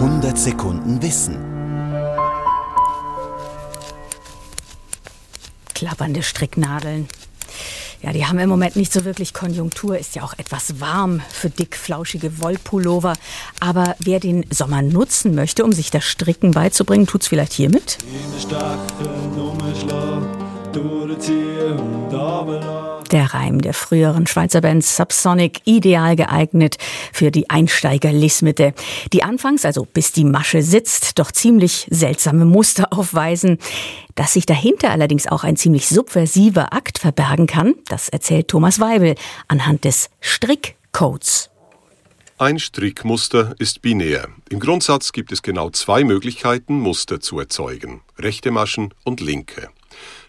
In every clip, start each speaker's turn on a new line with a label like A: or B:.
A: 100 Sekunden Wissen.
B: Klappernde Stricknadeln. Ja, die haben im Moment nicht so wirklich Konjunktur, ist ja auch etwas warm für dick flauschige Wollpullover. Aber wer den Sommer nutzen möchte, um sich das Stricken beizubringen, tut's vielleicht hiermit. Der Reim der früheren Schweizer Band Subsonic, ideal geeignet für die Einsteiger-Lismete, die anfangs, also bis die Masche sitzt, doch ziemlich seltsame Muster aufweisen. Dass sich dahinter allerdings auch ein ziemlich subversiver Akt verbergen kann, das erzählt Thomas Weibel anhand des Strickcodes.
C: Ein Strickmuster ist binär. Im Grundsatz gibt es genau zwei Möglichkeiten, Muster zu erzeugen. Rechte Maschen und linke.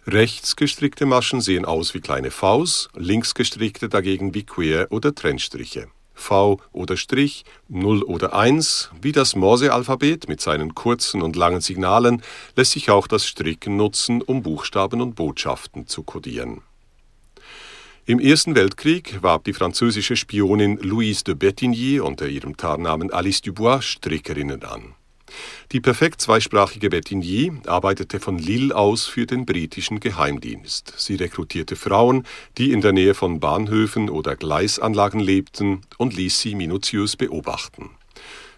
C: Rechts gestrickte Maschen sehen aus wie kleine Vs, links gestrickte dagegen wie Quer- oder Trennstriche. V oder Strich, 0 oder 1, wie das Morse-Alphabet mit seinen kurzen und langen Signalen, lässt sich auch das Stricken nutzen, um Buchstaben und Botschaften zu kodieren. Im Ersten Weltkrieg warb die französische Spionin Louise de Bettigny unter ihrem Tarnnamen Alice Dubois Strickerinnen an. Die perfekt zweisprachige Bettigny arbeitete von Lille aus für den britischen Geheimdienst. Sie rekrutierte Frauen, die in der Nähe von Bahnhöfen oder Gleisanlagen lebten, und ließ sie minutiös beobachten.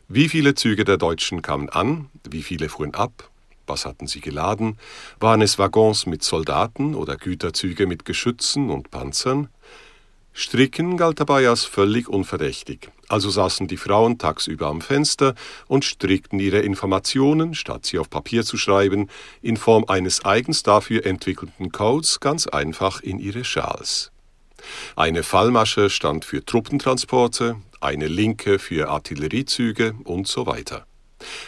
C: Wie viele Züge der Deutschen kamen an, wie viele fuhren ab, was hatten sie geladen? Waren es Waggons mit Soldaten oder Güterzüge mit Geschützen und Panzern? Stricken galt dabei als völlig unverdächtig. Also saßen die Frauen tagsüber am Fenster und strickten ihre Informationen, statt sie auf Papier zu schreiben, in Form eines eigens dafür entwickelten Codes ganz einfach in ihre Schals. Eine Fallmasche stand für Truppentransporte, eine linke für Artilleriezüge und so weiter.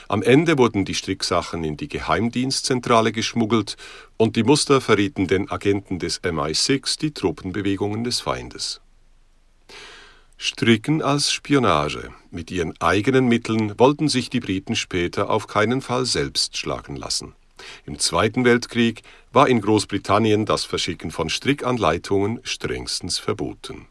C: Am Ende wurden die Stricksachen in die Geheimdienstzentrale geschmuggelt und die Muster verrieten den Agenten des MI6 die Truppenbewegungen des Feindes. Stricken als Spionage. Mit ihren eigenen Mitteln wollten sich die Briten später auf keinen Fall selbst schlagen lassen. Im Zweiten Weltkrieg war in Großbritannien das Verschicken von Strickanleitungen strengstens verboten